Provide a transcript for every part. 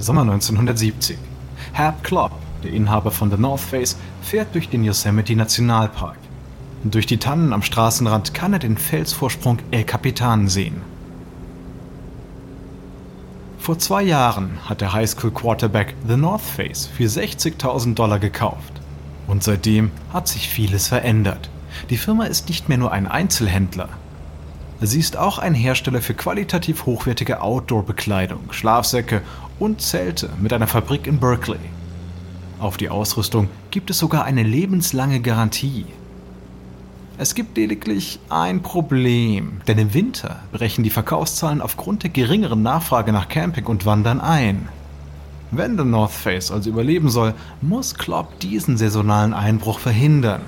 Sommer 1970. Herb Klopp, der Inhaber von The North Face, fährt durch den Yosemite Nationalpark. Durch die Tannen am Straßenrand kann er den Felsvorsprung El Capitan sehen. Vor zwei Jahren hat der Highschool Quarterback The North Face für 60.000 Dollar gekauft. Und seitdem hat sich vieles verändert. Die Firma ist nicht mehr nur ein Einzelhändler. Sie ist auch ein Hersteller für qualitativ hochwertige Outdoor-Bekleidung, Schlafsäcke und Zelte mit einer Fabrik in Berkeley. Auf die Ausrüstung gibt es sogar eine lebenslange Garantie. Es gibt lediglich ein Problem, denn im Winter brechen die Verkaufszahlen aufgrund der geringeren Nachfrage nach Camping und Wandern ein. Wenn der North Face also überleben soll, muss Klopp diesen saisonalen Einbruch verhindern.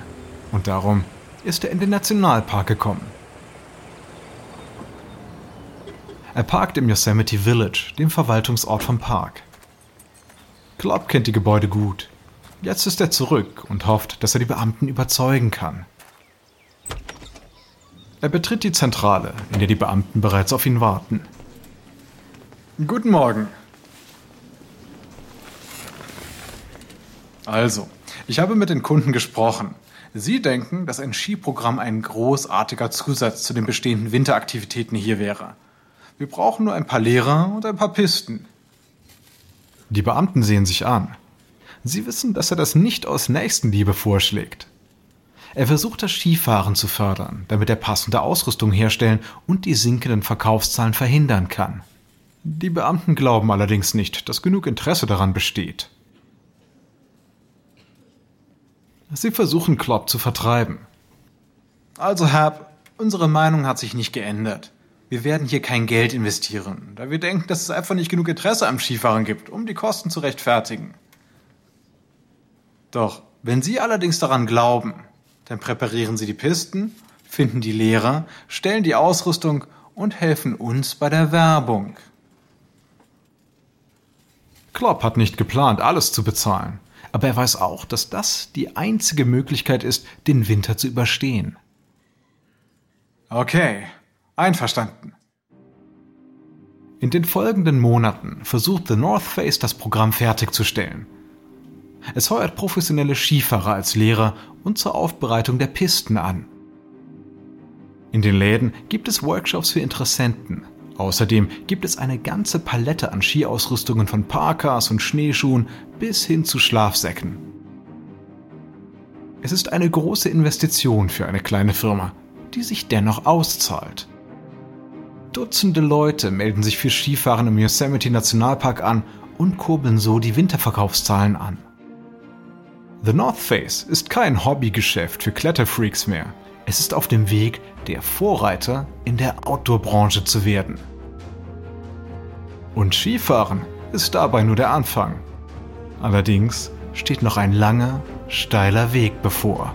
Und darum ist er in den Nationalpark gekommen. Er parkt im Yosemite Village, dem Verwaltungsort vom Park. Klopp kennt die Gebäude gut. Jetzt ist er zurück und hofft, dass er die Beamten überzeugen kann. Er betritt die Zentrale, in der die Beamten bereits auf ihn warten. Guten Morgen. Also, ich habe mit den Kunden gesprochen. Sie denken, dass ein Skiprogramm ein großartiger Zusatz zu den bestehenden Winteraktivitäten hier wäre. Wir brauchen nur ein paar Lehrer und ein paar Pisten. Die Beamten sehen sich an. Sie wissen, dass er das nicht aus Nächstenliebe vorschlägt. Er versucht das Skifahren zu fördern, damit er passende Ausrüstung herstellen und die sinkenden Verkaufszahlen verhindern kann. Die Beamten glauben allerdings nicht, dass genug Interesse daran besteht. Sie versuchen Klopp zu vertreiben. Also, Herb, unsere Meinung hat sich nicht geändert. Wir werden hier kein Geld investieren, da wir denken, dass es einfach nicht genug Interesse am Skifahren gibt, um die Kosten zu rechtfertigen. Doch, wenn Sie allerdings daran glauben, dann präparieren Sie die Pisten, finden die Lehrer, stellen die Ausrüstung und helfen uns bei der Werbung. Klopp hat nicht geplant, alles zu bezahlen, aber er weiß auch, dass das die einzige Möglichkeit ist, den Winter zu überstehen. Okay, Einverstanden. In den folgenden Monaten versucht The North Face das Programm fertigzustellen. Es heuert professionelle Skifahrer als Lehrer und zur Aufbereitung der Pisten an. In den Läden gibt es Workshops für Interessenten. Außerdem gibt es eine ganze Palette an Skiausrüstungen von Parkas und Schneeschuhen bis hin zu Schlafsäcken. Es ist eine große Investition für eine kleine Firma, die sich dennoch auszahlt. Dutzende Leute melden sich für Skifahren im Yosemite Nationalpark an und kurbeln so die Winterverkaufszahlen an. The North Face ist kein Hobbygeschäft für Kletterfreaks mehr. Es ist auf dem Weg, der Vorreiter in der Outdoor-Branche zu werden. Und Skifahren ist dabei nur der Anfang. Allerdings steht noch ein langer, steiler Weg bevor.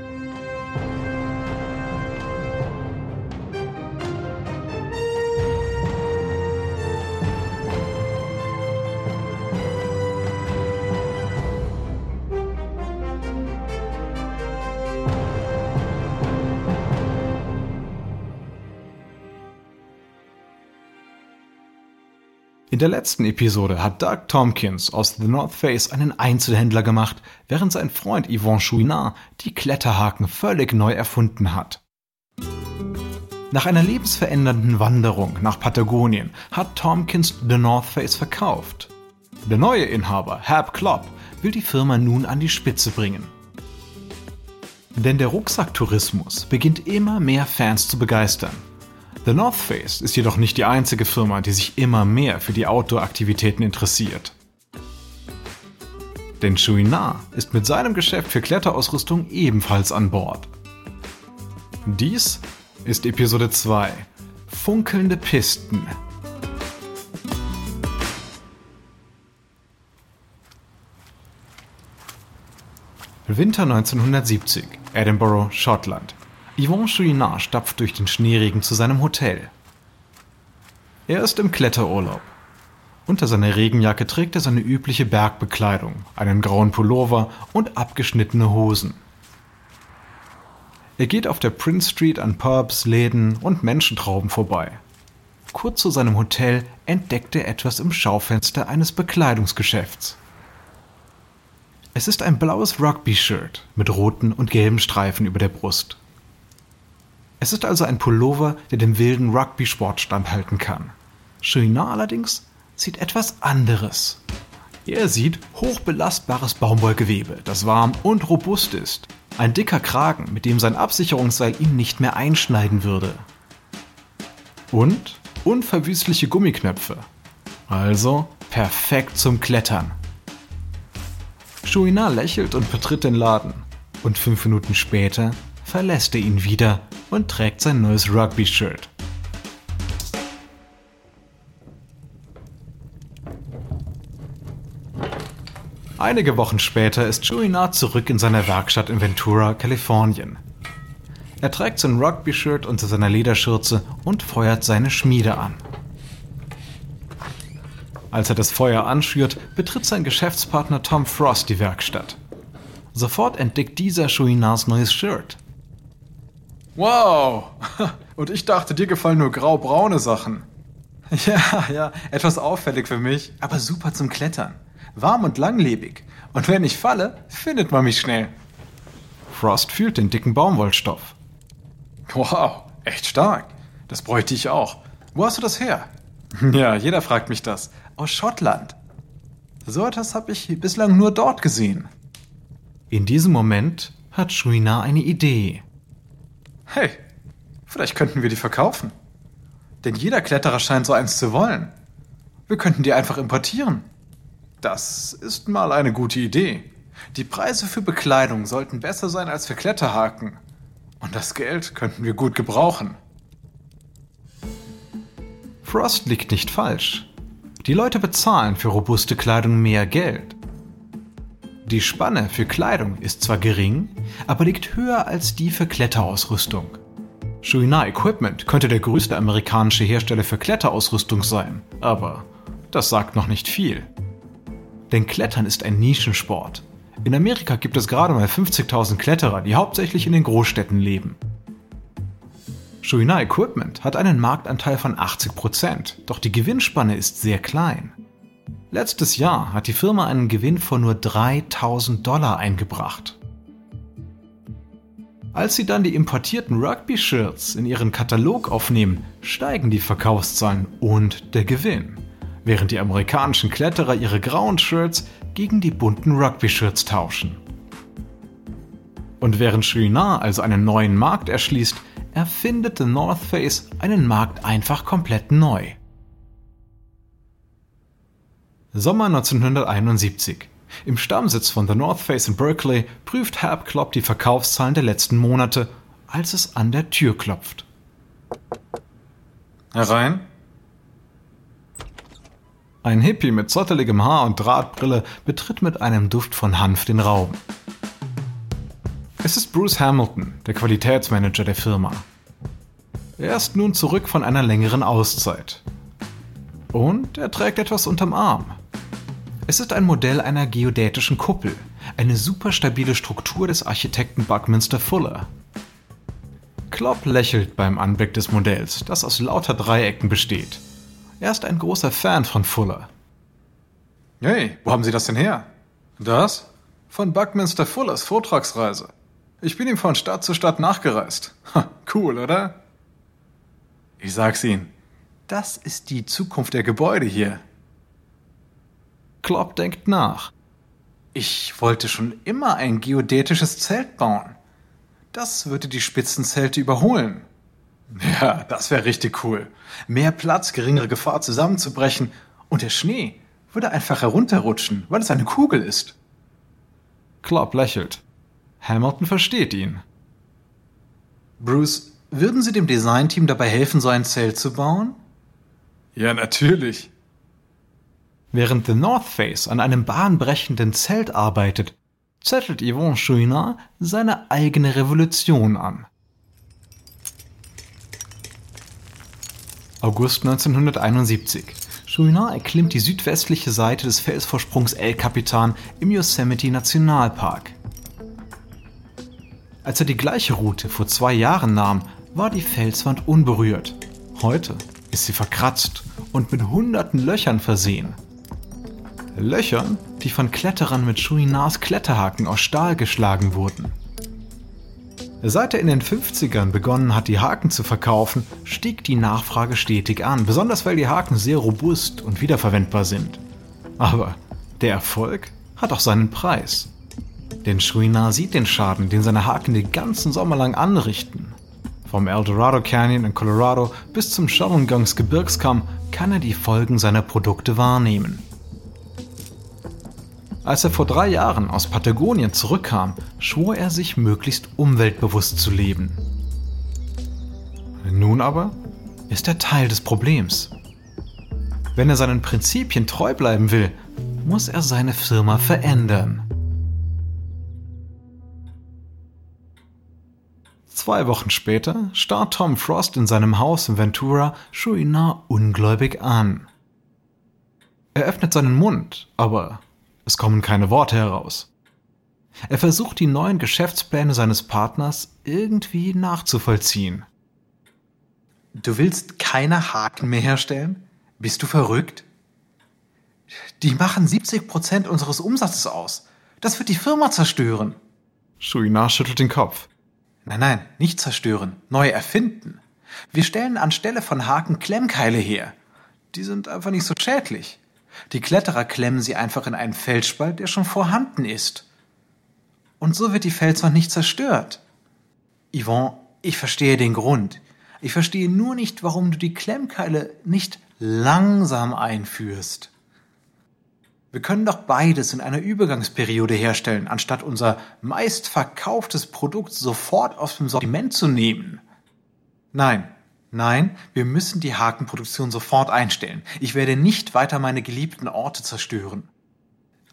In der letzten Episode hat Doug Tompkins aus The North Face einen Einzelhändler gemacht, während sein Freund Yvon Chouinard die Kletterhaken völlig neu erfunden hat. Nach einer lebensverändernden Wanderung nach Patagonien hat Tompkins The North Face verkauft. Der neue Inhaber, Herb Klopp, will die Firma nun an die Spitze bringen. Denn der Rucksacktourismus beginnt immer mehr Fans zu begeistern. The North Face ist jedoch nicht die einzige Firma, die sich immer mehr für die Outdoor-Aktivitäten interessiert. Denn Chouinard ist mit seinem Geschäft für Kletterausrüstung ebenfalls an Bord. Dies ist Episode 2 Funkelnde Pisten. Winter 1970, Edinburgh, Schottland. Yvon Chouinard stapft durch den Schneeregen zu seinem Hotel. Er ist im Kletterurlaub. Unter seiner Regenjacke trägt er seine übliche Bergbekleidung, einen grauen Pullover und abgeschnittene Hosen. Er geht auf der Prince Street an Pubs, Läden und Menschentrauben vorbei. Kurz zu seinem Hotel entdeckt er etwas im Schaufenster eines Bekleidungsgeschäfts. Es ist ein blaues Rugby-Shirt mit roten und gelben Streifen über der Brust. Es ist also ein Pullover, der dem wilden Rugby-Sport standhalten kann. Chouinard allerdings sieht etwas anderes. Er sieht hochbelastbares Baumwollgewebe, das warm und robust ist. Ein dicker Kragen, mit dem sein Absicherungsseil ihn nicht mehr einschneiden würde. Und unverwüstliche Gummiknöpfe. Also perfekt zum Klettern. Chouinard lächelt und betritt den Laden. Und fünf Minuten später verlässt er ihn wieder und trägt sein neues Rugby-Shirt. Einige Wochen später ist Chouinard zurück in seiner Werkstatt in Ventura, Kalifornien. Er trägt sein Rugby-Shirt unter seiner Lederschürze und feuert seine Schmiede an. Als er das Feuer anschürt, betritt sein Geschäftspartner Tom Frost die Werkstatt. Sofort entdeckt dieser Chouinards neues Shirt. Wow! Und ich dachte, dir gefallen nur grau-braune Sachen. Ja, ja, etwas auffällig für mich, aber super zum Klettern. Warm und langlebig. Und wenn ich falle, findet man mich schnell. Frost fühlt den dicken Baumwollstoff. Wow, echt stark. Das bräuchte ich auch. Wo hast du das her? Ja, jeder fragt mich das. Aus Schottland. So etwas habe ich bislang nur dort gesehen. In diesem Moment hat Shrina eine Idee. Hey, vielleicht könnten wir die verkaufen. Denn jeder Kletterer scheint so eins zu wollen. Wir könnten die einfach importieren. Das ist mal eine gute Idee. Die Preise für Bekleidung sollten besser sein als für Kletterhaken. Und das Geld könnten wir gut gebrauchen. Frost liegt nicht falsch. Die Leute bezahlen für robuste Kleidung mehr Geld. Die Spanne für Kleidung ist zwar gering, aber liegt höher als die für Kletterausrüstung. Chouinard Equipment könnte der größte amerikanische Hersteller für Kletterausrüstung sein, aber das sagt noch nicht viel. Denn Klettern ist ein Nischensport. In Amerika gibt es gerade mal 50.000 Kletterer, die hauptsächlich in den Großstädten leben. Chouinard Equipment hat einen Marktanteil von 80%, doch die Gewinnspanne ist sehr klein. Letztes Jahr hat die Firma einen Gewinn von nur 3000 Dollar eingebracht. Als sie dann die importierten Rugby-Shirts in ihren Katalog aufnehmen, steigen die Verkaufszahlen und der Gewinn, während die amerikanischen Kletterer ihre grauen Shirts gegen die bunten Rugby-Shirts tauschen. Und während Chouinard also einen neuen Markt erschließt, erfindet The North Face einen Markt einfach komplett neu. Sommer 1971. Im Stammsitz von The North Face in Berkeley prüft Herb Klopp die Verkaufszahlen der letzten Monate, als es an der Tür klopft. Herein? Ein Hippie mit zotteligem Haar und Drahtbrille betritt mit einem Duft von Hanf den Raum. Es ist Bruce Hamilton, der Qualitätsmanager der Firma. Er ist nun zurück von einer längeren Auszeit. Und er trägt etwas unterm Arm. Es ist ein Modell einer geodätischen Kuppel, eine superstabile Struktur des Architekten Buckminster Fuller. Klopp lächelt beim Anblick des Modells, das aus lauter Dreiecken besteht. Er ist ein großer Fan von Fuller. Hey, wo haben Sie das denn her? Das? Von Buckminster Fullers Vortragsreise. Ich bin ihm von Stadt zu Stadt nachgereist. Ha, cool, oder? Ich sag's Ihnen, das ist die Zukunft der Gebäude hier. Klopp denkt nach. Ich wollte schon immer ein geodätisches Zelt bauen. Das würde die Spitzenzelte überholen. Ja, das wäre richtig cool. Mehr Platz, geringere Gefahr zusammenzubrechen und der Schnee würde einfach herunterrutschen, weil es eine Kugel ist. Klopp lächelt. Hamilton versteht ihn. Bruce, würden Sie dem Designteam dabei helfen, so ein Zelt zu bauen? Ja, natürlich. Während The North Face an einem bahnbrechenden Zelt arbeitet, zettelt Yvon Chouinard seine eigene Revolution an. August 1971. Chouinard erklimmt die südwestliche Seite des Felsvorsprungs El Capitan im Yosemite Nationalpark. Als er die gleiche Route vor zwei Jahren nahm, war die Felswand unberührt. Heute ist sie verkratzt und mit hunderten Löchern versehen. Löchern, die von Kletterern mit Chouinards Kletterhaken aus Stahl geschlagen wurden. Seit er in den 50ern begonnen hat, die Haken zu verkaufen, stieg die Nachfrage stetig an, besonders weil die Haken sehr robust und wiederverwendbar sind. Aber der Erfolg hat auch seinen Preis. Denn Chouinard sieht den Schaden, den seine Haken den ganzen Sommer lang anrichten. Vom Eldorado Canyon in Colorado bis zum Shawangons Gebirgskamm kann er die Folgen seiner Produkte wahrnehmen. Als er vor drei Jahren aus Patagonien zurückkam, schwor er sich möglichst umweltbewusst zu leben. Nun aber ist er Teil des Problems. Wenn er seinen Prinzipien treu bleiben will, muss er seine Firma verändern. Zwei Wochen später starrt Tom Frost in seinem Haus in Ventura Chouinard ungläubig an. Er öffnet seinen Mund, aber es kommen keine Worte heraus. Er versucht die neuen Geschäftspläne seines Partners irgendwie nachzuvollziehen. Du willst keine Haken mehr herstellen? Bist du verrückt? Die machen 70 Prozent unseres Umsatzes aus. Das wird die Firma zerstören. Chouinard schüttelt den Kopf. Nein, nein, nicht zerstören, neu erfinden. Wir stellen anstelle von Haken Klemmkeile her. Die sind einfach nicht so schädlich. Die Kletterer klemmen sie einfach in einen Felsspalt, der schon vorhanden ist. Und so wird die Felswand nicht zerstört. Yvonne, ich verstehe den Grund. Ich verstehe nur nicht, warum du die Klemmkeile nicht langsam einführst. Wir können doch beides in einer Übergangsperiode herstellen, anstatt unser meistverkauftes Produkt sofort aus dem Sortiment zu nehmen. Nein, nein, wir müssen die Hakenproduktion sofort einstellen. Ich werde nicht weiter meine geliebten Orte zerstören.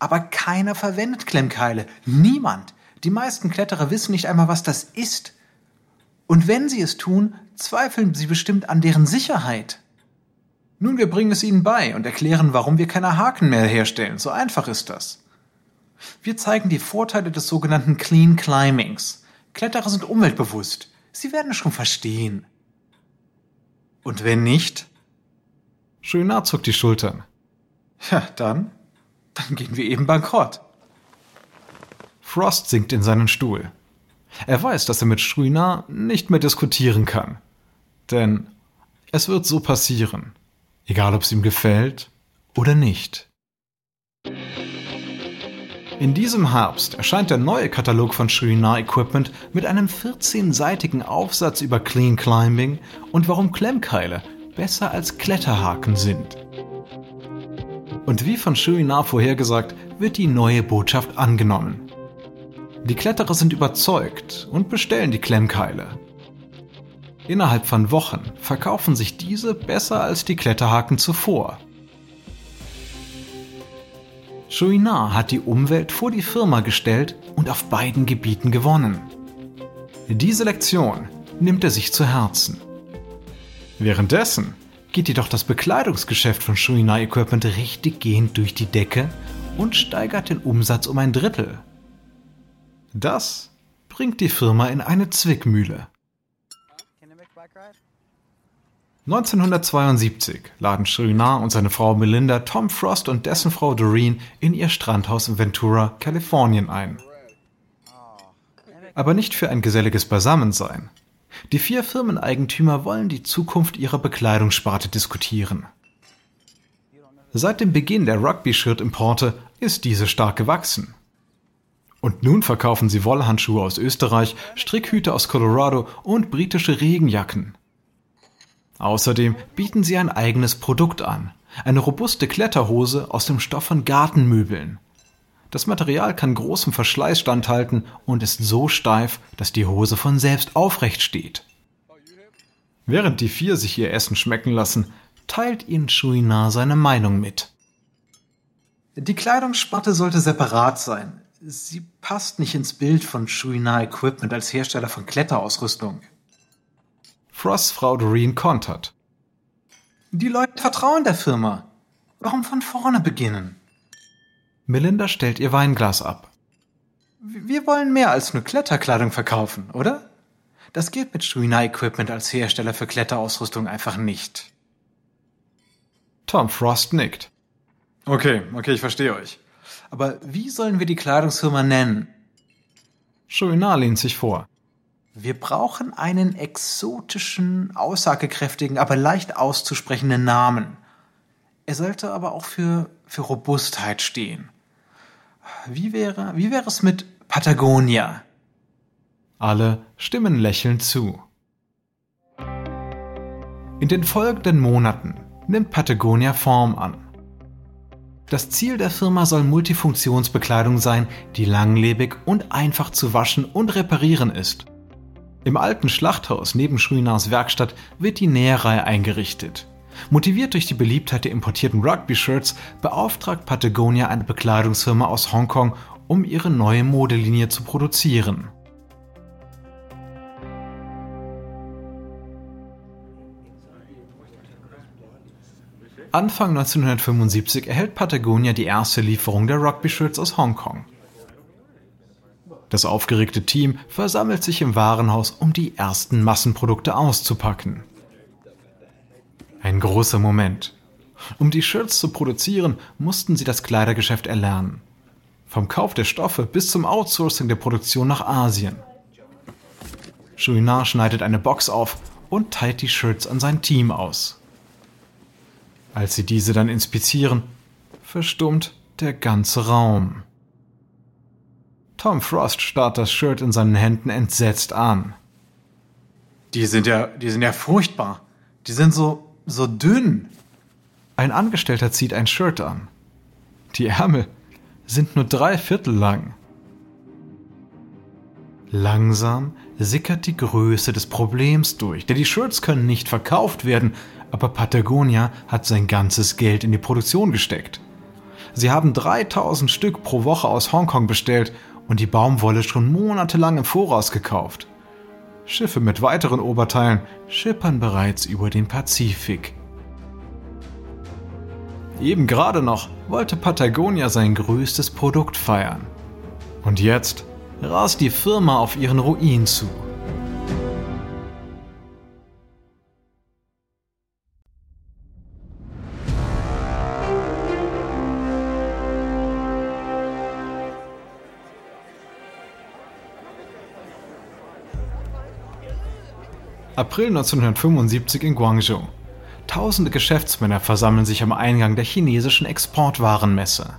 Aber keiner verwendet Klemmkeile. Niemand. Die meisten Kletterer wissen nicht einmal, was das ist. Und wenn sie es tun, zweifeln sie bestimmt an deren Sicherheit. Nun, wir bringen es ihnen bei und erklären, warum wir keine Haken mehr herstellen. So einfach ist das. Wir zeigen die Vorteile des sogenannten Clean Climbings. Kletterer sind umweltbewusst. Sie werden es schon verstehen. Und wenn nicht? Schönard zuckt die Schultern. Ja, dann, dann gehen wir eben bankrott. Frost sinkt in seinen Stuhl. Er weiß, dass er mit Chouinard nicht mehr diskutieren kann. Denn es wird so passieren egal ob es ihm gefällt oder nicht. In diesem Herbst erscheint der neue Katalog von Chouinard Equipment mit einem 14-seitigen Aufsatz über Clean Climbing und warum Klemmkeile besser als Kletterhaken sind. Und wie von Chouinard vorhergesagt, wird die neue Botschaft angenommen. Die Kletterer sind überzeugt und bestellen die Klemmkeile. Innerhalb von Wochen verkaufen sich diese besser als die Kletterhaken zuvor. Chouinard hat die Umwelt vor die Firma gestellt und auf beiden Gebieten gewonnen. Diese Lektion nimmt er sich zu Herzen. Währenddessen geht jedoch das Bekleidungsgeschäft von Chouinard Equipment richtig gehend durch die Decke und steigert den Umsatz um ein Drittel. Das bringt die Firma in eine Zwickmühle. 1972 laden Chouinard und seine Frau Melinda Tom Frost und dessen Frau Doreen in ihr Strandhaus in Ventura, Kalifornien ein. Aber nicht für ein geselliges Beisammensein. Die vier Firmeneigentümer wollen die Zukunft ihrer Bekleidungssparte diskutieren. Seit dem Beginn der Rugby-Shirt-Importe ist diese stark gewachsen. Und nun verkaufen sie Wollhandschuhe aus Österreich, Strickhüte aus Colorado und britische Regenjacken. Außerdem bieten sie ein eigenes Produkt an, eine robuste Kletterhose aus dem Stoff von Gartenmöbeln. Das Material kann großem Verschleiß standhalten und ist so steif, dass die Hose von selbst aufrecht steht. Während die vier sich ihr Essen schmecken lassen, teilt ihnen Chouinard seine Meinung mit. Die Kleidungssparte sollte separat sein. Sie passt nicht ins Bild von Chouinard Equipment als Hersteller von Kletterausrüstung. Frosts Frau Doreen kontert. Die Leute vertrauen der Firma. Warum von vorne beginnen? Melinda stellt ihr Weinglas ab. Wir wollen mehr als nur Kletterkleidung verkaufen, oder? Das geht mit Shuina Equipment als Hersteller für Kletterausrüstung einfach nicht. Tom Frost nickt. Okay, okay, ich verstehe euch. Aber wie sollen wir die Kleidungsfirma nennen? Shuina lehnt sich vor. Wir brauchen einen exotischen, aussagekräftigen, aber leicht auszusprechenden Namen. Er sollte aber auch für, für Robustheit stehen. Wie wäre, wie wäre es mit Patagonia? Alle stimmen lächelnd zu. In den folgenden Monaten nimmt Patagonia Form an. Das Ziel der Firma soll Multifunktionsbekleidung sein, die langlebig und einfach zu waschen und reparieren ist. Im alten Schlachthaus neben Schuinars Werkstatt wird die Näherreihe eingerichtet. Motiviert durch die Beliebtheit der importierten Rugby-Shirts beauftragt Patagonia eine Bekleidungsfirma aus Hongkong, um ihre neue Modelinie zu produzieren. Anfang 1975 erhält Patagonia die erste Lieferung der Rugby-Shirts aus Hongkong. Das aufgeregte Team versammelt sich im Warenhaus, um die ersten Massenprodukte auszupacken. Ein großer Moment. Um die Shirts zu produzieren, mussten sie das Kleidergeschäft erlernen. Vom Kauf der Stoffe bis zum Outsourcing der Produktion nach Asien. Chouinard schneidet eine Box auf und teilt die Shirts an sein Team aus. Als sie diese dann inspizieren, verstummt der ganze Raum. Tom Frost starrt das Shirt in seinen Händen entsetzt an. Die sind ja, die sind ja furchtbar. Die sind so, so dünn. Ein Angestellter zieht ein Shirt an. Die Ärmel sind nur drei Viertel lang. Langsam sickert die Größe des Problems durch, denn die Shirts können nicht verkauft werden, aber Patagonia hat sein ganzes Geld in die Produktion gesteckt. Sie haben 3000 Stück pro Woche aus Hongkong bestellt und die Baumwolle schon monatelang im Voraus gekauft. Schiffe mit weiteren Oberteilen schippern bereits über den Pazifik. Eben gerade noch wollte Patagonia sein größtes Produkt feiern. Und jetzt rast die Firma auf ihren Ruin zu. April 1975 in Guangzhou. Tausende Geschäftsmänner versammeln sich am Eingang der chinesischen Exportwarenmesse.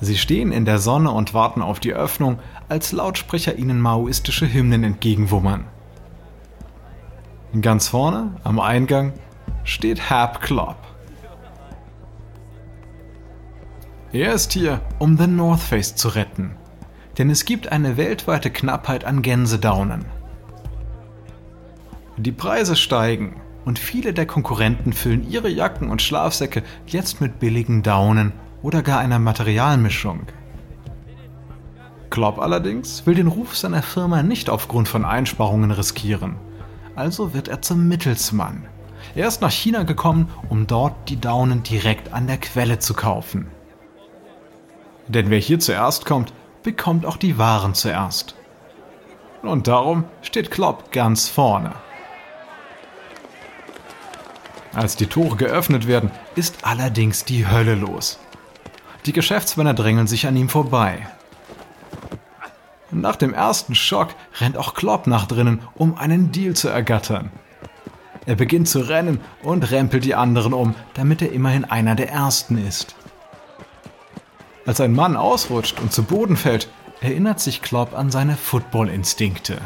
Sie stehen in der Sonne und warten auf die Öffnung, als Lautsprecher ihnen maoistische Hymnen entgegenwummern. Ganz vorne, am Eingang, steht Hap Klopp. Er ist hier, um The North Face zu retten, denn es gibt eine weltweite Knappheit an Gänsedaunen. Die Preise steigen und viele der Konkurrenten füllen ihre Jacken und Schlafsäcke jetzt mit billigen Daunen oder gar einer Materialmischung. Klopp allerdings will den Ruf seiner Firma nicht aufgrund von Einsparungen riskieren. Also wird er zum Mittelsmann. Er ist nach China gekommen, um dort die Daunen direkt an der Quelle zu kaufen. Denn wer hier zuerst kommt, bekommt auch die Waren zuerst. Und darum steht Klopp ganz vorne. Als die Tore geöffnet werden, ist allerdings die Hölle los. Die Geschäftsmänner drängeln sich an ihm vorbei. Nach dem ersten Schock rennt auch Klopp nach drinnen, um einen Deal zu ergattern. Er beginnt zu rennen und rempelt die anderen um, damit er immerhin einer der Ersten ist. Als ein Mann ausrutscht und zu Boden fällt, erinnert sich Klopp an seine Football-Instinkte.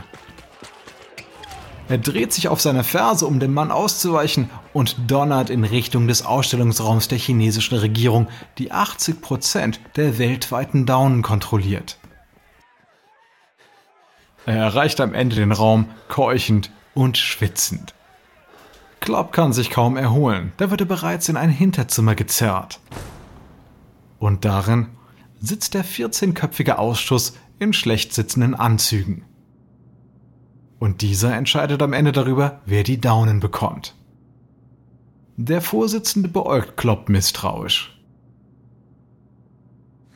Er dreht sich auf seine Ferse, um dem Mann auszuweichen und donnert in Richtung des Ausstellungsraums der chinesischen Regierung, die 80 Prozent der weltweiten Daunen kontrolliert. Er erreicht am Ende den Raum keuchend und schwitzend. Klopp kann sich kaum erholen, da wird er bereits in ein Hinterzimmer gezerrt. Und darin sitzt der 14-köpfige Ausschuss in schlecht sitzenden Anzügen. Und dieser entscheidet am Ende darüber, wer die Daunen bekommt. Der Vorsitzende beäugt Klopp misstrauisch.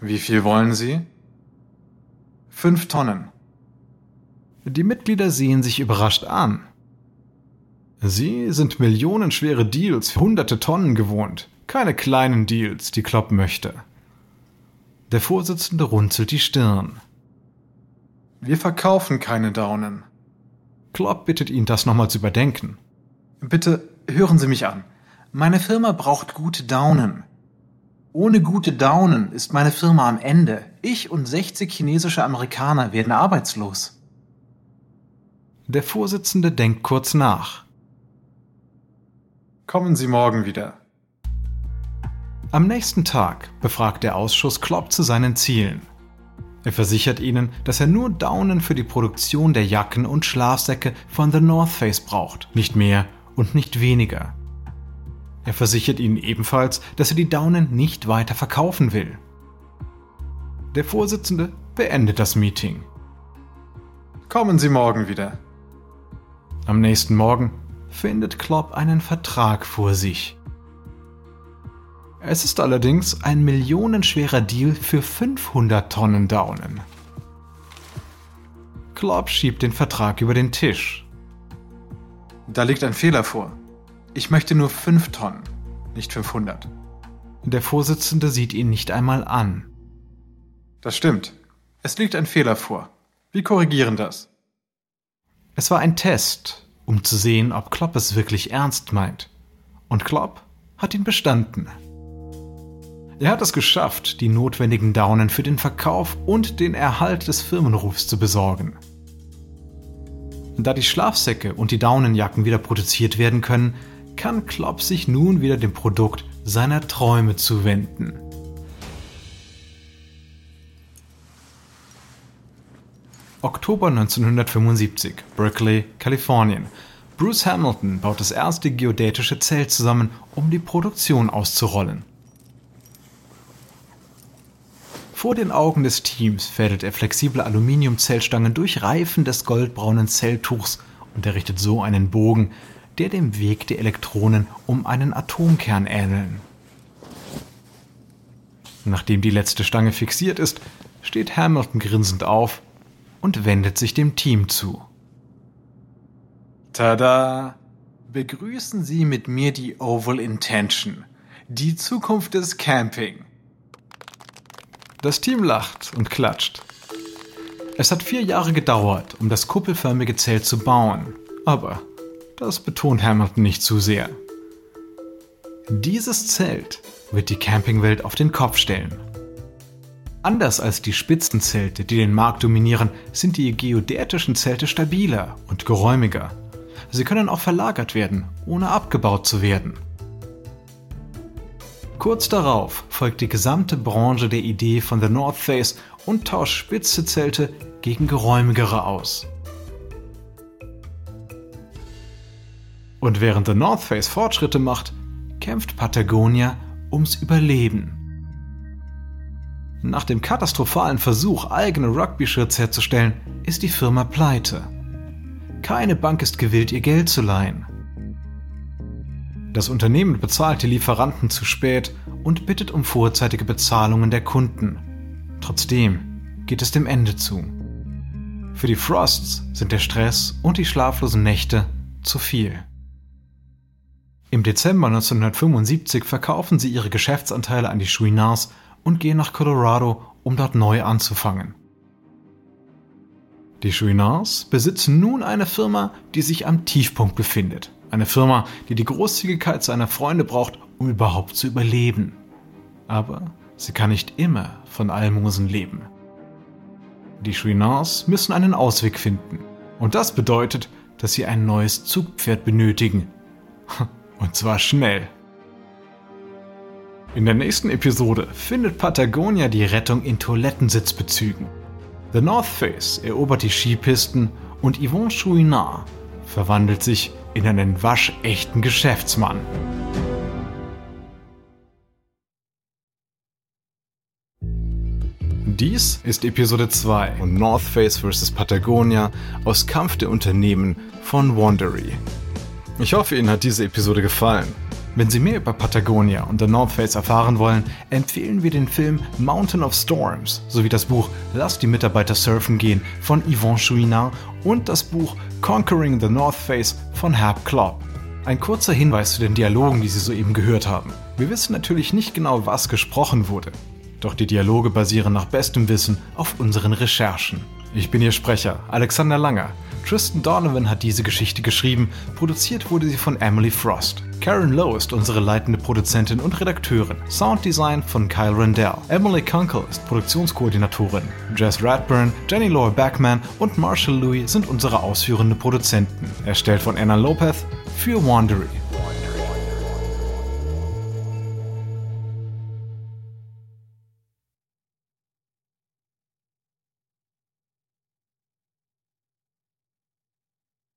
Wie viel wollen Sie? Fünf Tonnen. Die Mitglieder sehen sich überrascht an. Sie sind millionenschwere Deals für hunderte Tonnen gewohnt, keine kleinen Deals, die Klopp möchte. Der Vorsitzende runzelt die Stirn. Wir verkaufen keine Daunen. Klopp bittet ihn, das nochmal zu überdenken. Bitte hören Sie mich an. Meine Firma braucht gute Daunen. Ohne gute Daunen ist meine Firma am Ende. Ich und 60 chinesische Amerikaner werden arbeitslos. Der Vorsitzende denkt kurz nach. Kommen Sie morgen wieder. Am nächsten Tag befragt der Ausschuss Klopp zu seinen Zielen. Er versichert ihnen, dass er nur Daunen für die Produktion der Jacken und Schlafsäcke von The North Face braucht, nicht mehr und nicht weniger. Er versichert ihnen ebenfalls, dass er die Daunen nicht weiter verkaufen will. Der Vorsitzende beendet das Meeting. Kommen Sie morgen wieder. Am nächsten Morgen findet Klopp einen Vertrag vor sich. Es ist allerdings ein millionenschwerer Deal für 500 Tonnen Daunen. Klopp schiebt den Vertrag über den Tisch. Da liegt ein Fehler vor. Ich möchte nur 5 Tonnen, nicht 500. Der Vorsitzende sieht ihn nicht einmal an. Das stimmt. Es liegt ein Fehler vor. Wir korrigieren das. Es war ein Test, um zu sehen, ob Klopp es wirklich ernst meint. Und Klopp hat ihn bestanden. Er hat es geschafft, die notwendigen Daunen für den Verkauf und den Erhalt des Firmenrufs zu besorgen. Da die Schlafsäcke und die Daunenjacken wieder produziert werden können, kann Klopp sich nun wieder dem Produkt seiner Träume zuwenden. Oktober 1975, Berkeley, Kalifornien. Bruce Hamilton baut das erste geodätische Zelt zusammen, um die Produktion auszurollen. Vor den Augen des Teams fädelt er flexible Aluminiumzellstangen durch Reifen des goldbraunen Zelltuchs und errichtet so einen Bogen, der dem Weg der Elektronen um einen Atomkern ähneln. Nachdem die letzte Stange fixiert ist, steht Hamilton grinsend auf und wendet sich dem Team zu. Tada! Begrüßen Sie mit mir die Oval Intention, die Zukunft des Camping. Das Team lacht und klatscht. Es hat vier Jahre gedauert, um das kuppelförmige Zelt zu bauen, aber das betont Hamilton nicht zu sehr. Dieses Zelt wird die Campingwelt auf den Kopf stellen. Anders als die Spitzenzelte, die den Markt dominieren, sind die geodätischen Zelte stabiler und geräumiger. Sie können auch verlagert werden, ohne abgebaut zu werden. Kurz darauf folgt die gesamte Branche der Idee von The North Face und tauscht spitze Zelte gegen geräumigere aus. Und während The North Face Fortschritte macht, kämpft Patagonia ums Überleben. Nach dem katastrophalen Versuch, eigene Rugby-Shirts herzustellen, ist die Firma pleite. Keine Bank ist gewillt, ihr Geld zu leihen. Das Unternehmen bezahlt die Lieferanten zu spät und bittet um vorzeitige Bezahlungen der Kunden. Trotzdem geht es dem Ende zu. Für die Frosts sind der Stress und die schlaflosen Nächte zu viel. Im Dezember 1975 verkaufen sie ihre Geschäftsanteile an die Chouinards und gehen nach Colorado, um dort neu anzufangen. Die Chouinards besitzen nun eine Firma, die sich am Tiefpunkt befindet. Eine Firma, die die Großzügigkeit seiner Freunde braucht, um überhaupt zu überleben. Aber sie kann nicht immer von Almosen leben. Die Chouinards müssen einen Ausweg finden. Und das bedeutet, dass sie ein neues Zugpferd benötigen. Und zwar schnell. In der nächsten Episode findet Patagonia die Rettung in Toilettensitzbezügen. The North Face erobert die Skipisten und Yvonne Chouinard verwandelt sich in einen waschechten Geschäftsmann. Dies ist Episode 2 von North Face vs. Patagonia aus Kampf der Unternehmen von Wandery. Ich hoffe, Ihnen hat diese Episode gefallen. Wenn Sie mehr über Patagonia und The North Face erfahren wollen, empfehlen wir den Film Mountain of Storms sowie das Buch Lass die Mitarbeiter surfen gehen von Yvonne Chouinard und das Buch Conquering the North Face von Herb Klopp. Ein kurzer Hinweis zu den Dialogen, die Sie soeben gehört haben. Wir wissen natürlich nicht genau, was gesprochen wurde. Doch die Dialoge basieren nach bestem Wissen auf unseren Recherchen. Ich bin Ihr Sprecher, Alexander Langer. Tristan Donovan hat diese Geschichte geschrieben, produziert wurde sie von Emily Frost. Karen Lowe ist unsere leitende Produzentin und Redakteurin. Sounddesign von Kyle Rendell. Emily Kunkel ist Produktionskoordinatorin. Jess Radburn, Jenny Laura Backman und Marshall Louis sind unsere ausführenden Produzenten. Erstellt von Anna Lopez für Wandery.